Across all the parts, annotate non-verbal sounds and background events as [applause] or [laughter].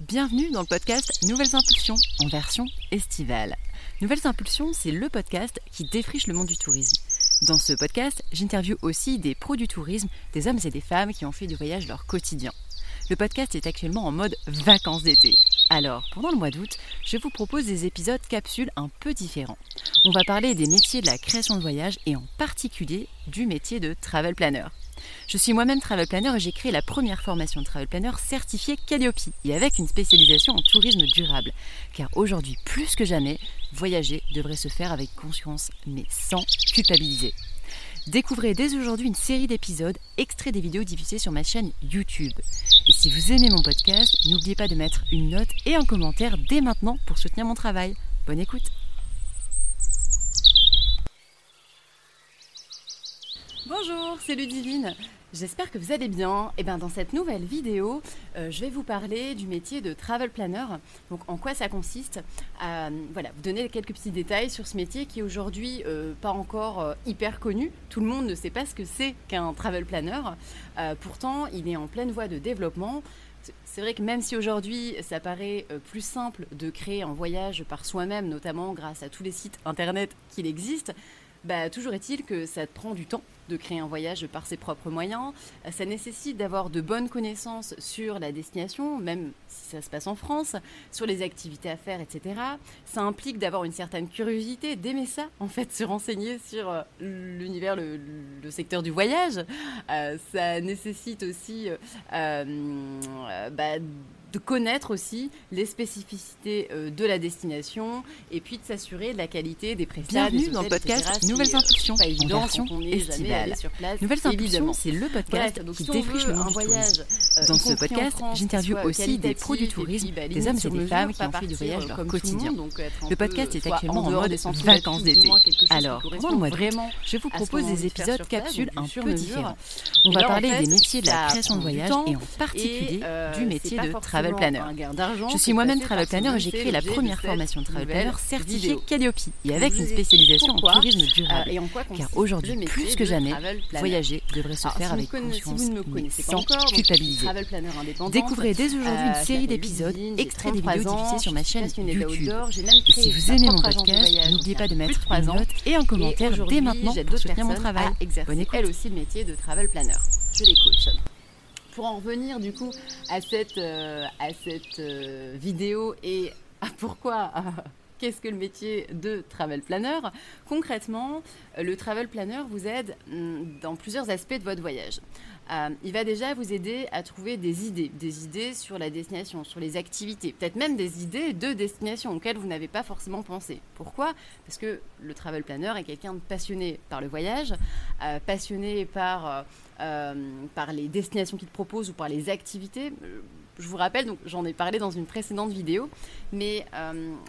Bienvenue dans le podcast Nouvelles Impulsions en version estivale. Nouvelles Impulsions, c'est le podcast qui défriche le monde du tourisme. Dans ce podcast, j'interviewe aussi des pros du tourisme, des hommes et des femmes qui ont fait du voyage leur quotidien. Le podcast est actuellement en mode vacances d'été. Alors, pendant le mois d'août, je vous propose des épisodes capsules un peu différents. On va parler des métiers de la création de voyage et en particulier du métier de travel planner. Je suis moi-même travel planner et j'ai créé la première formation de travel planner certifiée Calliope et avec une spécialisation en tourisme durable. Car aujourd'hui, plus que jamais, voyager devrait se faire avec conscience mais sans culpabiliser. Découvrez dès aujourd'hui une série d'épisodes extraits des vidéos diffusées sur ma chaîne YouTube. Et si vous aimez mon podcast, n'oubliez pas de mettre une note et un commentaire dès maintenant pour soutenir mon travail. Bonne écoute Bonjour, c'est Ludivine. J'espère que vous allez bien. Et bien dans cette nouvelle vidéo, euh, je vais vous parler du métier de travel planner. Donc en quoi ça consiste? À, Voilà, vous donner quelques petits détails sur ce métier qui est aujourd'hui euh, pas encore euh, hyper connu. Tout le monde ne sait pas ce que c'est qu'un travel planner. pourtant, il est en pleine voie de développement. C'est vrai que même si aujourd'hui ça paraît plus simple de créer un voyage par soi-même, notamment grâce à tous les sites internet qu'il existe, bah, toujours est-il que ça prend du temps de créer un voyage par ses propres moyens. Ça nécessite d'avoir de bonnes connaissances sur la destination, même si ça se passe en France, sur les activités à faire, etc. Ça implique d'avoir une certaine curiosité, d'aimer ça, en fait, se renseigner sur euh, l'univers, le, secteur du voyage. Euh, ça nécessite aussi euh, bah, de connaître aussi les spécificités euh, de la destination et puis de s'assurer de la qualité des prestations. Bienvenue dans le podcast Nouvelles Impulsions, pas évident, version estivale. Nouvelles Impulsions, c'est le podcast qui défriche le monde voyage. Euh, dans ce podcast, j'interviewe aussi des pros du tourisme, bah, des hommes et des femmes qui ont fait du voyage leur quotidien. Le podcast est actuellement en mode vacances d'été. Alors, pendant le mois d'août, je vous propose des épisodes capsules un peu différents. On va parler des métiers de la création de voyage et en particulier euh, du métier de travail travel planner. Je suis moi-même travel planner et j'ai créé la première formation de travel planner certifiée Calliope et avec une spécialisation en tourisme durable. Car aujourd'hui, plus que jamais, voyager devrait se faire avec conscience, mais sans culpabiliser. Découvrez dès aujourd'hui une série d'épisodes extraits des vidéos diffusées sur ma chaîne YouTube. Et si vous aimez mon podcast, n'oubliez pas de mettre une note et un commentaire dès maintenant pour soutenir mon travail. Bonne écoute. Elle aussi le métier de travel planner. Je les coach pour en revenir du coup à cette, euh, à cette euh, vidéo et à pourquoi [laughs] qu'est-ce que le métier de travel planner Concrètement, le travel planner vous aide mm, dans plusieurs aspects de votre voyage. Euh, il va déjà vous aider à trouver des idées, des idées sur la destination, sur les activités, peut-être même des idées de destination auxquelles vous n'avez pas forcément pensé. Pourquoi? Parce que le travel planner est quelqu'un de passionné par le voyage, euh, passionné par, euh, par les destinations qu'il propose ou par les activités je vous rappelle, donc j'en ai parlé dans une précédente vidéo, mais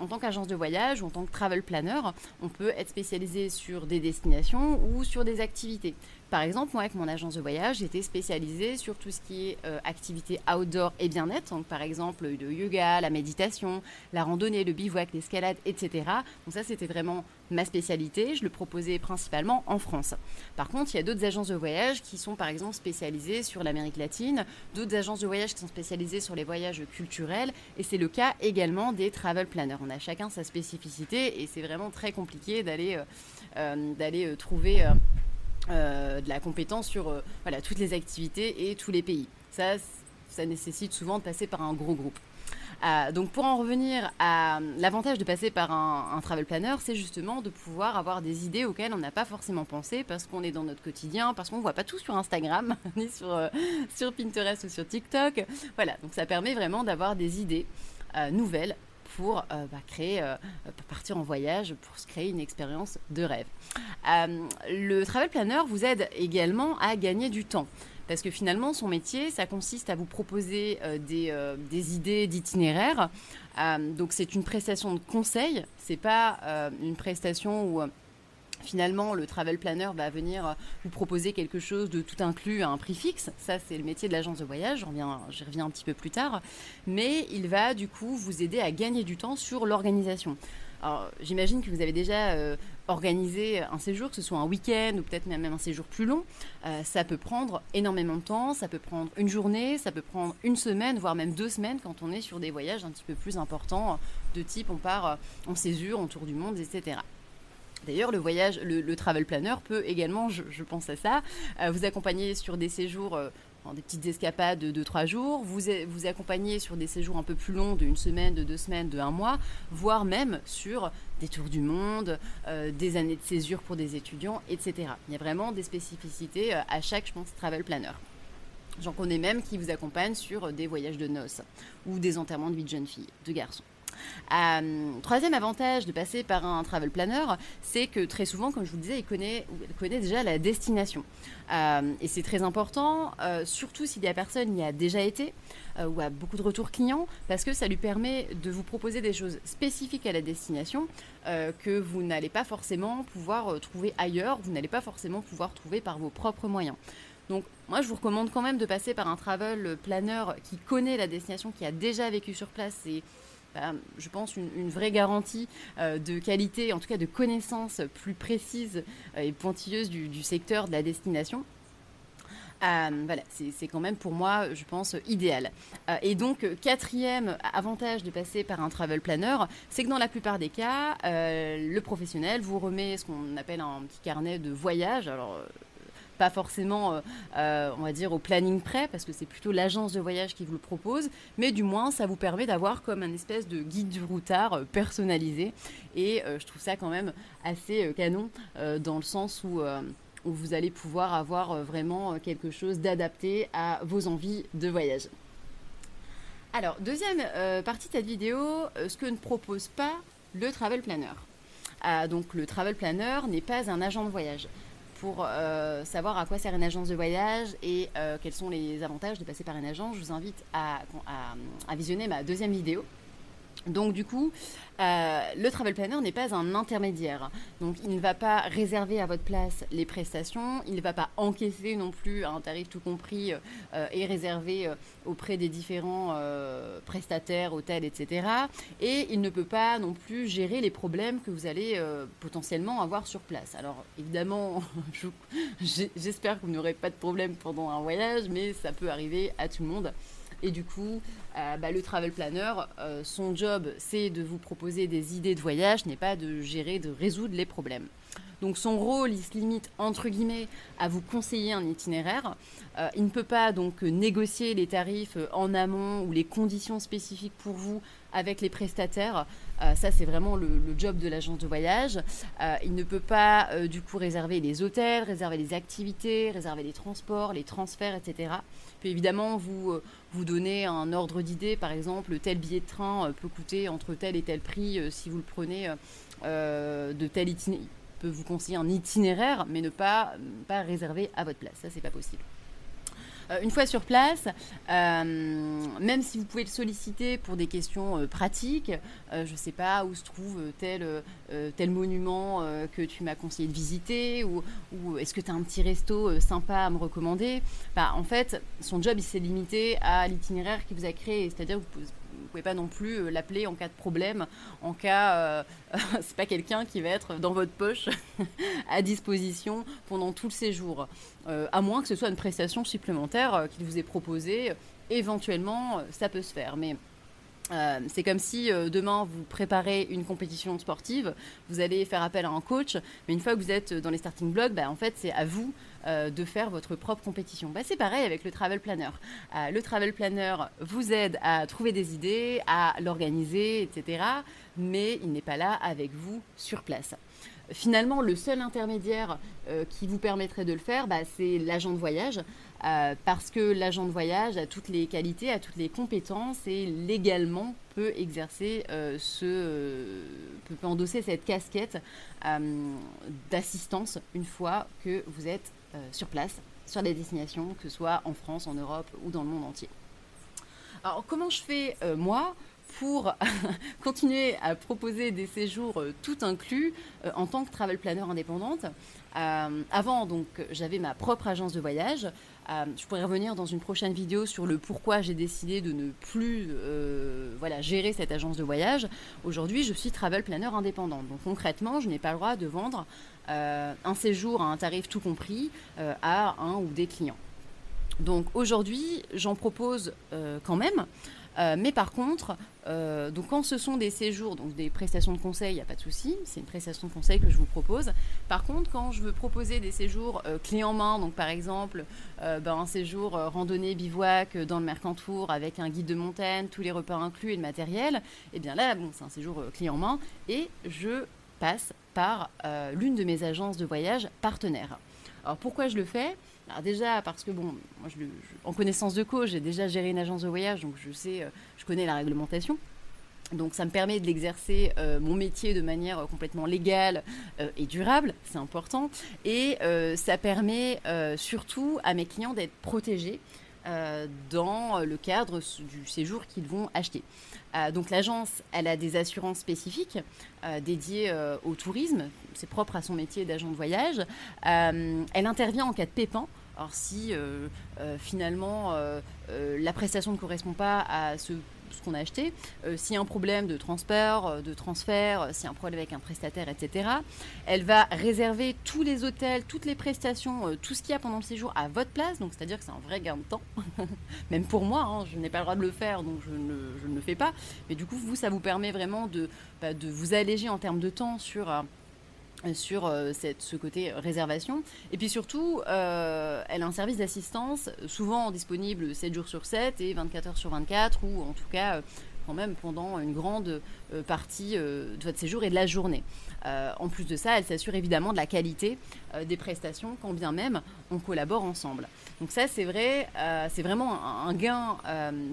en tant qu'agence de voyage ou en tant que travel planner, on peut être spécialisé sur des destinations ou sur des activités. Par exemple, moi, avec mon agence de voyage, j'étais spécialisée sur tout ce qui est euh, activité outdoor et bien-être. Donc, par exemple, le yoga, la méditation, la randonnée, le bivouac, l'escalade, etc. Donc, ça, c'était vraiment ma spécialité. Je le proposais principalement en France. Par contre, il y a d'autres agences de voyage qui sont, par exemple, spécialisées sur l'Amérique latine, d'autres agences de voyage qui sont spécialisées sur les voyages culturels. Et c'est le cas également des travel planners. On a chacun sa spécificité et c'est vraiment très compliqué d'aller euh, euh, d'aller trouver euh, de la compétence sur euh, voilà, toutes les activités et tous les pays. Ça, ça nécessite souvent de passer par un gros groupe. Euh, donc pour en revenir à l'avantage de passer par un, travel planner, c'est justement de pouvoir avoir des idées auxquelles on n'a pas forcément pensé parce qu'on est dans notre quotidien, parce qu'on ne voit pas tout sur Instagram, [laughs] ni sur, sur Pinterest ou sur TikTok. Voilà, donc ça permet vraiment d'avoir des idées nouvelles pour euh, bah, créer, euh, partir en voyage, pour se créer une expérience de rêve. Euh, le travel planner vous aide également à gagner du temps. Parce que finalement, son métier, ça consiste à vous proposer des, des, idées d'itinéraire. donc, c'est une prestation de conseil. C'est pas une prestation où Finalement, le travel planner va venir euh, vous proposer quelque chose de tout inclus à un prix fixe. Ça, c'est le métier de l'agence de voyage. J'y reviens, un petit peu plus tard. Mais il va du coup vous aider à gagner du temps sur l'organisation. Alors, j'imagine que vous avez déjà organisé un séjour, que ce soit un week-end ou peut-être même un séjour plus long. ça peut prendre énormément de temps, ça peut prendre une journée, ça peut prendre une semaine, voire même deux semaines quand on est sur des voyages un petit peu plus importants, de type on part en césure, en tour du monde, etc. D'ailleurs, le voyage, le, travel planner peut également, je, pense à ça, euh, vous accompagner sur des séjours, euh, des petites escapades de 2-3 jours, vous, vous accompagner sur des séjours un peu plus longs, d'une semaine, de deux semaines, de un mois, voire même sur des tours du monde, euh, des années de césure pour des étudiants, etc. Il y a vraiment des spécificités à chaque, je pense, travel planner. J'en connais même qui vous accompagnent sur des voyages de noces ou des enterrements de vie de jeunes filles, de garçons. Euh, troisième avantage de passer par un travel planner, c'est que très souvent, comme je vous le disais, il connaît, déjà la destination. Euh, et c'est très important, euh, surtout s'il y a personne y a déjà été ou a beaucoup de retours clients, parce que ça lui permet de vous proposer des choses spécifiques à la destination que vous n'allez pas forcément pouvoir trouver ailleurs, vous n'allez pas forcément pouvoir trouver par vos propres moyens. Donc moi je vous recommande quand même de passer par un travel planner qui connaît la destination, qui a déjà vécu sur place et je pense, une, vraie garantie euh, de qualité, en tout cas de connaissances plus précises euh, et pointilleuses du, secteur de la destination. Euh, c'est quand même pour moi, je pense, idéal. et donc, quatrième avantage de passer par un travel planner, c'est que dans la plupart des cas, le professionnel vous remet ce qu'on appelle un petit carnet de voyage. Alors, pas forcément, euh, euh, on va dire, au planning prêt, parce que c'est plutôt l'agence de voyage qui vous le propose, mais du moins, ça vous permet d'avoir comme un espèce de guide du routard euh, personnalisé. Et je trouve ça quand même assez canon, dans le sens où où vous allez pouvoir avoir vraiment quelque chose d'adapté à vos envies de voyage. Alors, deuxième partie de cette vidéo, ce que ne propose pas le Travel Planner. donc, le Travel Planner n'est pas un agent de voyage pour euh, savoir à quoi sert une agence de voyage et euh, quels sont les avantages de passer par une agence, je vous invite à, à visionner ma deuxième vidéo donc du coup, euh, le travel planner n'est pas un intermédiaire. Donc il ne va pas réserver à votre place les prestations, il ne va pas encaisser non plus un tarif tout compris euh, et réservé euh, auprès des différents prestataires, hôtels, etc. Et il ne peut pas non plus gérer les problèmes que vous allez potentiellement avoir sur place. Alors évidemment, [laughs] j'espère que vous n'aurez pas de problème pendant un voyage, mais ça peut arriver à tout le monde. Et du coup, euh, bah, le travel planner, euh, son job, c'est de vous proposer des idées de voyage, n'est pas de gérer, de résoudre les problèmes. Donc son rôle, il se limite entre guillemets à vous conseiller un itinéraire. Euh, il ne peut pas donc négocier les tarifs en amont ou les conditions spécifiques pour vous avec les prestataires. ça, c'est vraiment le, job de l'agence de voyage. il ne peut pas du coup réserver les hôtels, réserver les activités, réserver les transports, les transferts, etc peut évidemment vous, euh, vous donner un ordre d'idée. Par exemple, tel billet de train euh, peut coûter entre tel et tel prix euh, si vous le prenez de tel itinéraire. peut vous conseiller un itinéraire, mais ne pas, pas réserver à votre place. Ça, c'est pas possible. Euh, une fois sur place, euh, même si vous pouvez le solliciter pour des questions euh, pratiques, je ne sais pas où se trouve tel, monument que tu m'as conseillé de visiter, ou, est-ce que tu as un petit resto sympa à me recommander, bah, en fait, son job, il s'est limité à l'itinéraire qu'il vous a créé. C'est-à-dire que vous pouvez pas non plus euh, l'appeler en cas de problème, en cas, euh, [laughs] c'est pas quelqu'un qui va être dans votre poche [laughs] à disposition pendant tout le séjour, euh, à moins que ce soit une prestation supplémentaire qu'il vous ait proposée. Éventuellement, ça peut se faire, mais c'est comme si demain vous préparez une compétition sportive, vous allez faire appel à un coach, mais une fois que vous êtes dans les starting blocks, bah, en fait c'est à vous euh, de faire votre propre compétition. Bah, c'est pareil avec le travel planner. Euh, le travel planner vous aide à trouver des idées, à l'organiser, etc. Mais il n'est pas là avec vous sur place. Finalement, le seul intermédiaire euh, qui vous permettrait de le faire, bah, c'est l'agent de voyage. parce que l'agent de voyage a toutes les qualités, a toutes les compétences et légalement peut exercer ce, peut endosser cette casquette d'assistance une fois que vous êtes euh, sur place, sur des destinations, que ce soit en France, en Europe ou dans le monde entier. Alors comment je fais euh, moi? Pour [laughs] continuer à proposer des séjours euh, tout inclus en tant que travel planner indépendante. avant, donc, j'avais ma propre agence de voyage Euh, je pourrais revenir dans une prochaine vidéo sur le pourquoi j'ai décidé de ne plus euh, voilà, gérer cette agence de voyage. Aujourd'hui, je suis travel planner indépendant. Donc concrètement, je n'ai pas le droit de vendre un séjour à un tarif tout compris à un ou des clients. Donc aujourd'hui, j'en propose quand même. Euh, mais par contre, euh, donc quand ce sont des séjours, donc des prestations de conseil, il n'y a pas de souci, c'est une prestation de conseil que je vous propose. Par contre, quand je veux proposer des séjours euh, clés en main, donc par exemple ben, un séjour randonnée bivouac dans le Mercantour avec un guide de montagne, tous les repas inclus et le matériel, eh bien là, bon, c'est un séjour clé en main et je passe par l'une de mes agences de voyage partenaires. Alors pourquoi je le fais? Alors déjà parce que bon, en connaissance de cause, j'ai déjà géré une agence de voyage, donc je sais, euh, je connais la réglementation. Donc ça me permet de l'exercer euh, mon métier de manière complètement légale euh, et durable, c'est important. Et ça permet surtout à mes clients d'être protégés dans le cadre du séjour qu'ils vont acheter. donc l'agence, elle a des assurances spécifiques dédiées au tourisme, c'est propre à son métier d'agent de voyage. elle intervient en cas de pépin alors si euh, euh, finalement euh, la prestation ne correspond pas à ce qu'on a acheté, s'il y a un problème de transport, de transfert, s'il y a un problème avec un prestataire, etc., elle va réserver tous les hôtels, toutes les prestations, tout ce qu'il y a pendant le séjour à votre place. Donc, c'est-à-dire que c'est un vrai gain de temps. [laughs] Même pour moi, hein, je n'ai pas le droit de le faire, donc je ne, le fais pas. Mais du coup, vous, ça vous permet vraiment de, bah, de vous alléger en termes de temps sur sur euh, ce côté réservation. Et puis surtout, euh, elle a un service d'assistance souvent disponible 7 jours sur 7 et 24 heures sur 24, ou en tout cas euh, quand même pendant une grande partie de votre séjour et de la journée. en plus de ça, elle s'assure évidemment de la qualité des prestations, quand bien même on collabore ensemble. Donc ça, c'est vrai, c'est vraiment un, gain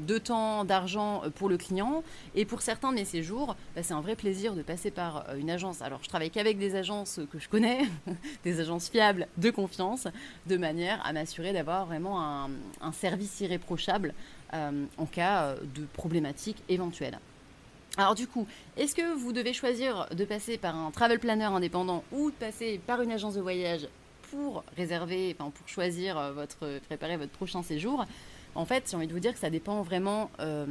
de temps, d'argent pour le client. Et pour certains de mes séjours, bah, c'est un vrai plaisir de passer par une agence. Alors, je travaille qu'avec des agences que je connais, [laughs] des agences fiables, de confiance, de manière à m'assurer d'avoir vraiment un, service irréprochable en cas de problématiques éventuelles. Alors du coup, est-ce que vous devez choisir de passer par un travel planner indépendant ou de passer par une agence de voyage pour réserver, enfin pour choisir euh, votre, préparer votre prochain séjour, en fait, j'ai envie de vous dire que ça dépend vraiment euh,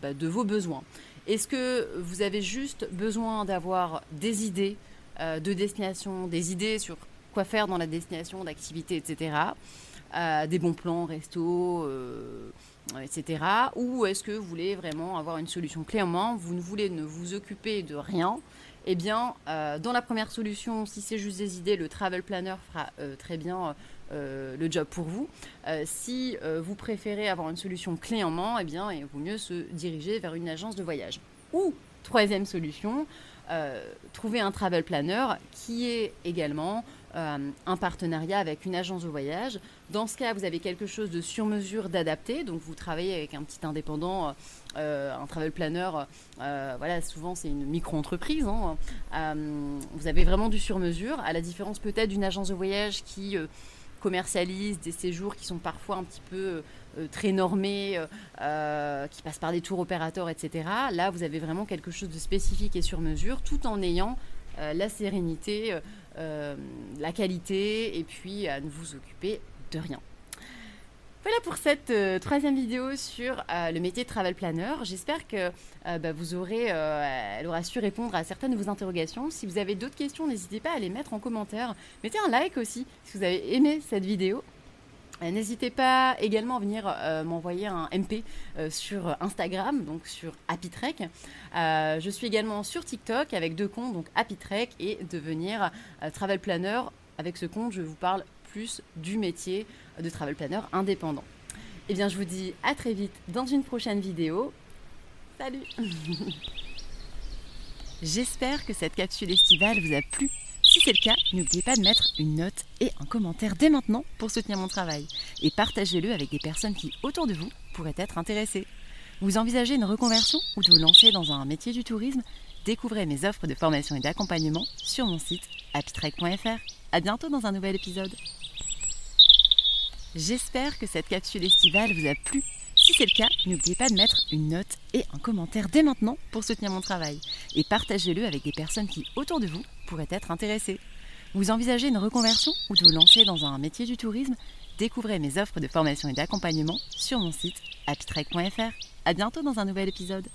bah, de vos besoins. Est-ce que vous avez juste besoin d'avoir des idées euh, de destination, des idées sur quoi faire dans la destination, d'activités, etc. des bons plans, resto, etc. Ou est-ce que vous voulez vraiment avoir une solution clé en main Vous ne voulez ne vous occuper de rien eh bien, euh, dans la première solution, si c'est juste des idées, le travel planner fera euh, très bien euh, le job pour vous. si vous préférez avoir une solution clé en main, eh bien, il vaut mieux se diriger vers une agence de voyage. Ou, troisième solution, trouver un travel planner qui est également un partenariat avec une agence de voyage. Dans ce cas, vous avez quelque chose de sur mesure d'adapté. Donc, vous travaillez avec un petit indépendant euh, un travel planner, euh, voilà, souvent c'est une micro-entreprise. Hein. Euh, vous avez vraiment du sur-mesure, à la différence peut-être d'une agence de voyage qui commercialise des séjours qui sont parfois un petit peu très normés, qui passent par des tours opérateurs, etc. Là, vous avez vraiment quelque chose de spécifique et sur mesure, tout en ayant la sérénité, la qualité, et puis à ne vous occuper de rien. Voilà pour cette euh, troisième vidéo sur euh, le métier de travel planner. J'espère que euh, bah, vous aurez, elle aura su répondre à certaines de vos interrogations. Si vous avez d'autres questions, n'hésitez pas à les mettre en commentaire. Mettez un like aussi si vous avez aimé cette vidéo. N'hésitez pas également à venir m'envoyer un MP sur Instagram, donc sur HappyTrek. je suis également sur TikTok avec deux comptes, donc HappyTrek et devenir travel planner. Avec ce compte, je vous parle plus du métier de travel planner indépendant. Eh bien, je vous dis à très vite dans une prochaine vidéo. Salut [laughs] J'espère que cette capsule estivale vous a plu. Si c'est le cas, n'oubliez pas de mettre une note et un commentaire dès maintenant pour soutenir mon travail. Et partagez-le avec des personnes qui, autour de vous, pourraient être intéressées. Vous envisagez une reconversion ou de vous lancer dans un métier du tourisme? Découvrez mes offres de formation et d'accompagnement sur mon site happytrek.fr. À bientôt dans un nouvel épisode. J'espère que cette capsule estivale vous a plu. Si c'est le cas, n'oubliez pas de mettre une note et un commentaire dès maintenant pour soutenir mon travail. Et partagez-le avec des personnes qui, autour de vous, pourraient être intéressées. Vous envisagez une reconversion ou de vous lancer dans un métier du tourisme? Découvrez mes offres de formation et d'accompagnement sur mon site happytrek.fr. À bientôt dans un nouvel épisode.